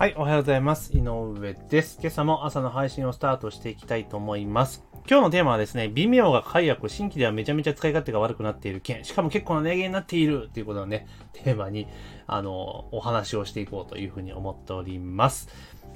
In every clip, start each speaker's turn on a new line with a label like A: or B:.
A: はい、おはようございます。井上です。今朝も朝の配信をスタートしていきたいと思います。今日のテーマはですね、微妙が解約、新規ではめちゃめちゃ使い勝手が悪くなっている件、しかも結構な値上げになっているということをね、テーマに、あの、お話をしていこうというふうに思っております。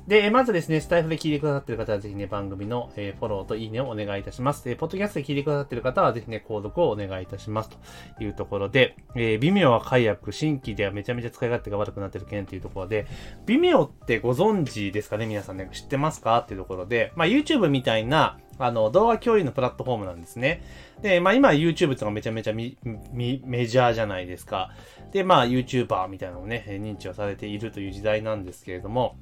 A: で、まずですね、スタイフで聞いてくださってる方はぜひね、番組の、えフォローといいねをお願いいたします。えポッドキャストで聞いてくださってる方はぜひね、購読をお願いいたします。というところで、えー、微妙は解約、新規ではめちゃめちゃ使い勝手が悪くなってる件というところで、微妙ってご存知ですかね皆さんね、知ってますかっていうところで、まあ YouTube みたいな、あの、動画共有のプラットフォームなんですね。で、まあ今 YouTube っていうのがめちゃめちゃみみメジャーじゃないですか。で、まあ YouTuber みたいなのをね、認知をされているという時代なんですけれども、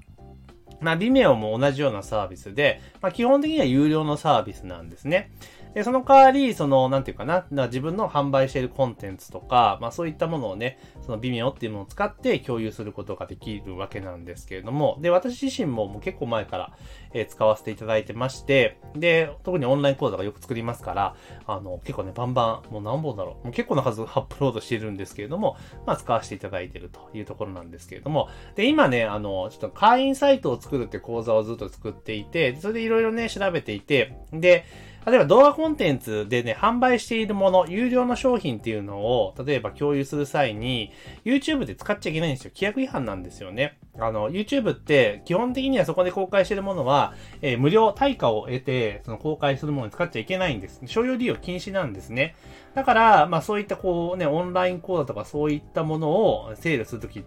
A: まあ、Vimeo も同じようなサービスで、まあ、基本的には有料のサービスなんですね。で、その代わり、その、なんていうかな、自分の販売しているコンテンツとか、まあそういったものをね、その Vimeo っていうものを使って共有することができるわけなんですけれども、で、私自身ももう結構前から、えー使わせていただいてまして、で、特にオンライン講座がよく作りますから、あの、結構ね、バンバン、もう何本だろう、もう結構な数アップロードしているんですけれども、まあ使わせていただいているというところなんですけれども、で、今ね、あの、ちょっと会員サイトを作るって講座をずっと作っていて、それでいろいろね、調べていて、で、例えば動画コンテンツでね、販売しているもの、有料の商品っていうのを、例えば共有する際に、YouTube で使っちゃいけないんですよ。規約違反なんですよね。あの、YouTube って基本的にはそこで公開してるものは、えー無料対価を得て、その公開するものに使っちゃいけないんです。所有利用禁止なんですね。だから、まあそういったこうね、オンライン講座とかそういったものをセールするとき、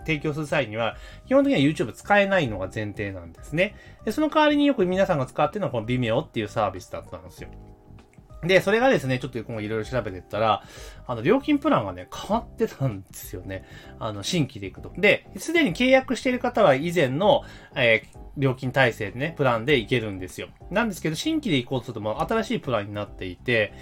A: 提供する際には、基本的には YouTube 使えないのが前提なんですね。で、その代わりによく皆さんが使ってるのはこの Vimeo っていうサービスだったんですよ。で、それがですね、ちょっと今後いろいろ調べてったら、あの、料金プランがね、変わってたんですよね。あの、新規で行くと。で、すでに契約している方は以前の、えー料金体制でね、プランで行けるんですよ。なんですけど、新規で行こうとすると、もう新しいプランになっていて、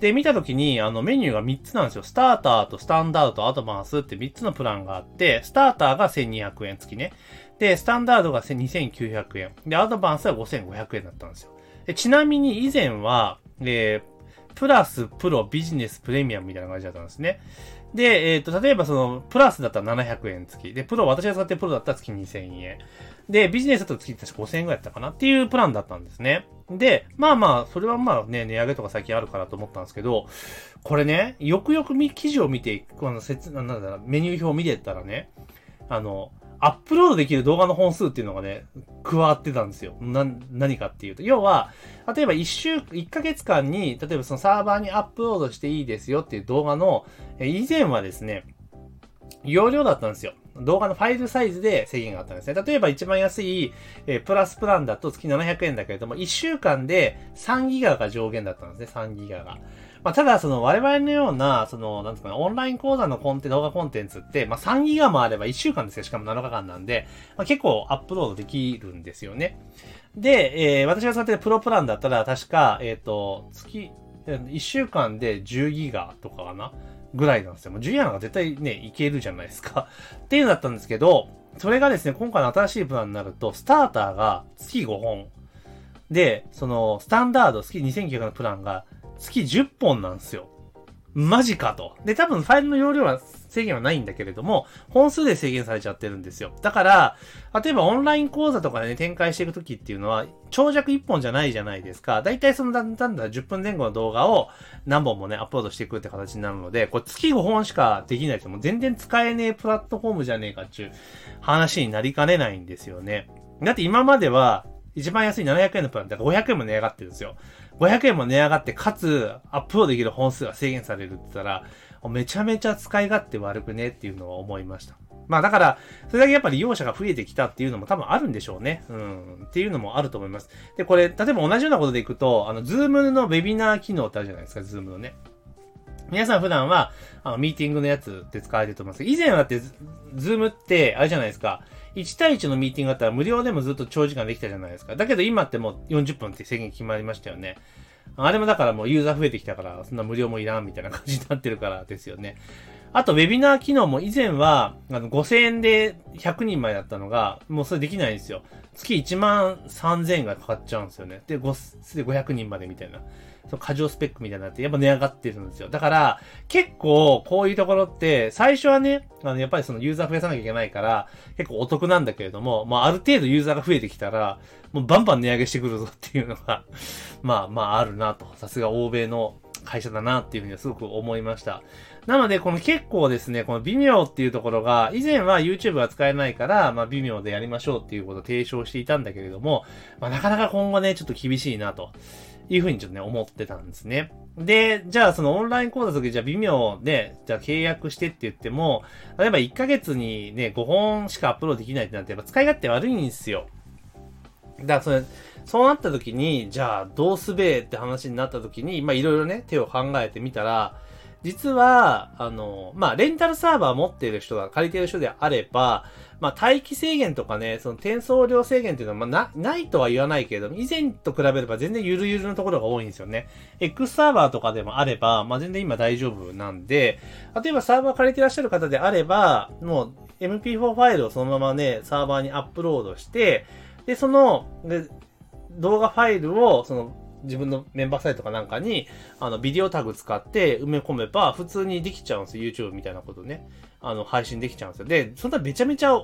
A: で、見たときに、あの、メニューが3つなんですよ。スターターとスタンダードとアドバンスって3つのプランがあって、スターターが1200円付きね。で、スタンダードが2900円。で、アドバンスは5500円だったんですよ。でちなみに以前は、えープラス、プロ、ビジネス、プレミアムみたいな感じだったんですね。で、えっ、と、例えばその、プラスだったら700円付き。で、プロ、私が使ってるプロだったら月2000円。で、ビジネスだと月確か5000円ぐらいだったかなっていうプランだったんですね。で、まあまあ、それはまあね、値上げとか最近あるからと思ったんですけど、これね、よくよく見記事を見ていく、あの、説、なんだろう、メニュー表を見てたらね、あの、アップロードできる動画の本数っていうのがね、加わってたんですよ。な、何かっていうと。要は、例えば一週、一ヶ月間に、例えばそのサーバーにアップロードしていいですよっていう動画の、え以前はですね、容量だったんですよ。動画のファイルサイズで制限があったんですね。例えば一番安い、えープラスプランだと月700円だけれども、1週間で3ギガが上限だったんですね、3ギガが。まあ、ただ、その我々のような、その、なんですかね、オンライン講座のコンテ、動画コンテンツって、まあ、3ギガもあれば1週間ですよ、しかも7日間なんで、まあ、結構アップロードできるんですよね。で、えー私が使ってるプロプランだったら、確か、えっ、と、月、1週間で10ギガとかかなぐらいなんですよ。もう10ギガなんか絶対ね、いけるじゃないですか。っていうのだったんですけど、それがですね、今回の新しいプランになると、スターターが月5本。で、その、スタンダード月2900のプランが月10本なんですよ。マジかと。で、多分ファイルの容量は制限はないんだけれども、本数で制限されちゃってるんですよ。だから、例えばオンライン講座とかでね、展開していくときっていうのは、長尺1本じゃないじゃないですか。だいたいその、だんだんだ10分前後の動画を何本もね、アップロードしていくって形になるので、これ月5本しかできないともう全然使えねえプラットフォームじゃねえかっていう話になりかねないんですよね。だって今までは、一番安い700円のプランって500円も値上がってるんですよ。500円も値上がって、かつ、アップロードできる本数が制限されるって言ったら、めちゃめちゃ使い勝手悪くねっていうのは思いました。まあだから、それだけやっぱり利用者が増えてきたっていうのも多分あるんでしょうね。うん。っていうのもあると思います。で、これ、例えば同じようなことでいくと、あの、ズームのウェビナー機能ってあるじゃないですか、ズームのね。皆さん普段は、あの、ミーティングのやつって使われてると思います、以前はって、ズームって、あれじゃないですか。1対1のミーティングだったら無料でもずっと長時間できたじゃないですか。だけど今ってもう40分って制限決まりましたよね。あれもだからもうユーザー増えてきたから、そんな無料もいらんみたいな感じになってるからですよね。あと、ウェビナー機能も以前は、あの、5000円で100人前だったのが、もうそれできないんですよ。月1万3000円がかかっちゃうんですよね。で、5、で500人までみたいな。その過剰スペックみたいになって、やっぱ値上がってるんですよ。だから、結構、こういうところって、最初はね、あの、やっぱりそのユーザー増やさなきゃいけないから、結構お得なんだけれども、まあ、ある程度ユーザーが増えてきたら、もうバンバン値上げしてくるぞっていうのが、まあまああるなと。さすが欧米の会社だなっていうふうにはすごく思いました。なので、この結構ですね、この微妙っていうところが、以前は YouTube が使えないから、まあ微妙でやりましょうっていうことを提唱していたんだけれども、まあなかなか今後ね、ちょっと厳しいなと。いうふうにちょっとね、思ってたんですね。で、じゃあそのオンライン講座の時、じゃあ微妙で、じゃあ契約してって言っても、例えば1ヶ月にね、5本しかアップロードできないってなって、やっぱ使い勝手悪いんですよ。だからそれ、そうなった時に、じゃあどうすべえって話になった時に、まあいろいろね、手を考えてみたら、実は、あの、まあ、レンタルサーバー持っている人が、借りている人であれば、まあ、待機制限とかね、その転送量制限っていうのは、まあ、な、ないとは言わないけれども、以前と比べれば全然ゆるゆるのところが多いんですよね。X サーバーとかでもあれば、まあ、全然今大丈夫なんで、例えばサーバー借りていらっしゃる方であれば、もう MP4 ファイルをそのままね、サーバーにアップロードして、で、その、で動画ファイルを、その、自分のメンバーサイトかなんかに、あの、ビデオタグ使って埋め込めば、普通にできちゃうんですよ。YouTube みたいなことね。あの、配信できちゃうんですよ。で、そんなめちゃめちゃ、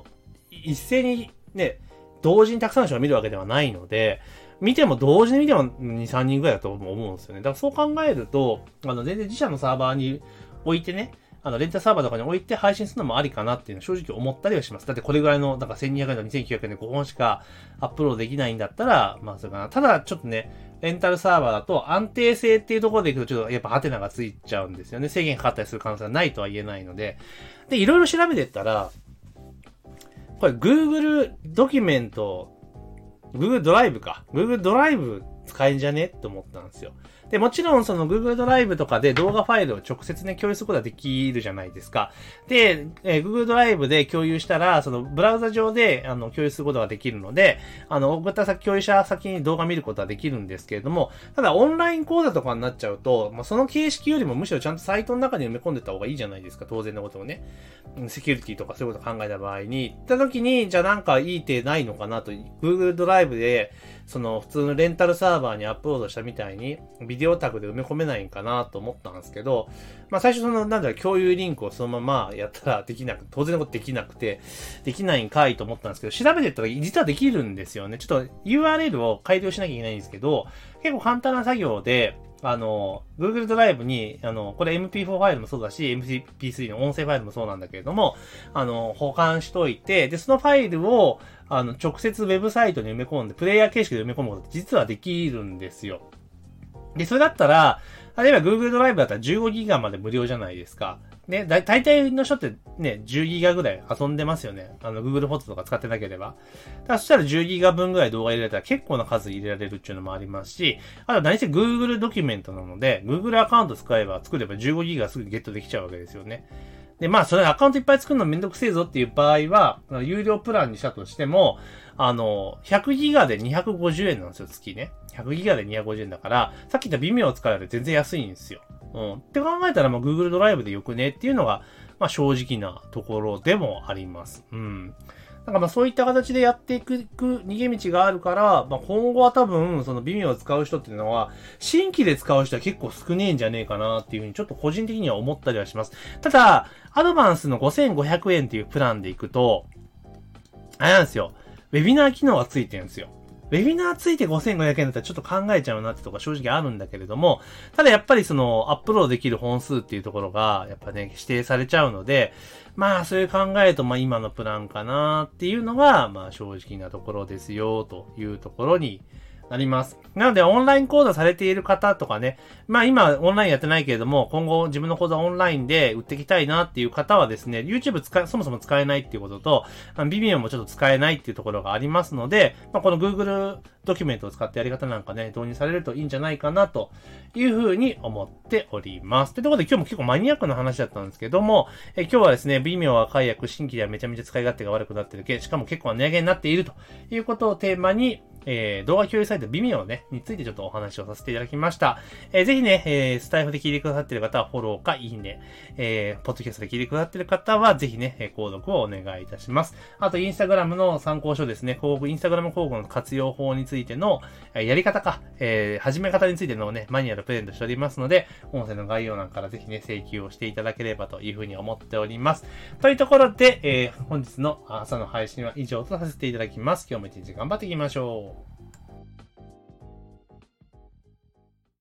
A: 一斉にね、同時にたくさんの人が見るわけではないので、見ても同時に見ても2、3人ぐらいだと思うんですよね。だからそう考えると、あの、全然自社のサーバーに置いてね、あの、レンタサーバーとかに置いて配信するのもありかなっていうのは正直思ったりはします。だってこれぐらいの、なんか1200円と2900円で5本しかアップロードできないんだったら、まあそれかな。ただちょっとね、レンタルサーバーだと安定性っていうところでいくとちょっとやっぱハテナがついちゃうんですよね。制限かかったりする可能性はないとは言えないので。で、いろいろ調べてったら、これ Google ドキュメント、Google ドライブか。Google ドライブ使えんじゃね？って思ったんですよ。で、もちろんその Google ドライブとかで動画ファイルを直接ね、共有することができるじゃないですか。で、えー、Google ドライブで共有したら、そのブラウザ上であの共有することができるので、あの、送った先、共有者先に動画見ることはできるんですけれども、ただオンライン講座とかになっちゃうと、まあ、その形式よりもむしろちゃんとサイトの中に埋め込んでた方がいいじゃないですか、当然のことをね。セキュリティとかそういうことを考えた場合に、行った時に、じゃあなんかいい手ないのかなと、Google ドライブで、その普通のレンタルサーバーにアップロードしたみたいに、ビデオタグで埋め込めないんかなと思ったんですけど、まあ最初その、なんだろ、共有リンクをそのままやったらできなく、当然のことできなくて、できないんかいと思ったんですけど、調べてったら実はできるんですよね。ちょっと URL を改良しなきゃいけないんですけど、結構簡単な作業で、あの、Google ドライブに、あの、これ MP4 ファイルもそうだし、MP3 の音声ファイルもそうなんだけれども、あの、保管しといて、で、そのファイルを、あの、直接ウェブサイトに埋め込んで、プレイヤー形式で埋め込むことって実はできるんですよ。で、それだったら、例えば Google ドライブだったら15ギガまで無料じゃないですか。ね、だ、大体の人ってね、10ギガぐらい遊んでますよね。あの、Google フォトとか使ってなければ。だそしたら10ギガ分ぐらい動画入れられたら結構な数入れられるっていうのもありますし、あと何せ Google ドキュメントなので、Google アカウント使えば作れば15ギガすぐゲットできちゃうわけですよね。で、まあ、それアカウントいっぱい作るのめんどくせえぞっていう場合は、有料プランにしたとしても、あの、100ギガで250円なんですよ、月ね。100ギガで250円だから、さっき言った微妙を使うより全然安いんですよ。うん。って考えたら、まあ Google ドライブでよくねっていうのが、まあ正直なところでもあります。うん。なんかまあそういった形でやっていく逃げ道があるから、まあ今後は多分その微妙を使う人っていうのは、新規で使う人は結構少ねえんじゃねえかなっていうふうにちょっと個人的には思ったりはします。ただ、アドバンスの5500円っていうプランでいくと、あれなんですよ。ウェビナー機能がついてるんですよ。ウェビナーついて5500円だったらちょっと考えちゃうなってとか正直あるんだけれども、ただやっぱりそのアップロードできる本数っていうところがやっぱね、指定されちゃうので、まあそういう考えとまあ今のプランかなっていうのがまあ正直なところですよというところになります。なので、オンライン講座されている方とかね、まあ今、オンラインやってないけれども、今後自分の講座オンラインで売っていきたいなっていう方はですね、YouTube 使そもそも使えないっていうことと、ビビオもちょっと使えないっていうところがありますので、まあこの Google ドキュメントを使ってやり方なんかね、導入されるといいんじゃないかなというふうに思っております。というところで今日も結構マニアックな話だったんですけども、え今日はですね、微妙は解約、新規ではめちゃめちゃ使い勝手が悪くなってるけ、しかも結構値上げになっているということをテーマに、えー、動画共有サイト Vimeo ね、についてちょっとお話をさせていただきました。えー、ぜひね、えー、スタイフで聞いてくださってる方はフォローかいいね、えー、ポッドキャストで聞いてくださってる方はぜひね、え購読をお願いいたします。あと、インスタグラムの参考書ですね、広告、インスタグラム広告の活用法についての、えやり方か、え始め方についてのね、マニュアルプレゼントしておりますので、音声の概要欄からぜひね、請求をしていただければというふうに思っております。というところで、え本日の朝の配信は以上とさせていただきます。今日も一日頑張っていきましょう。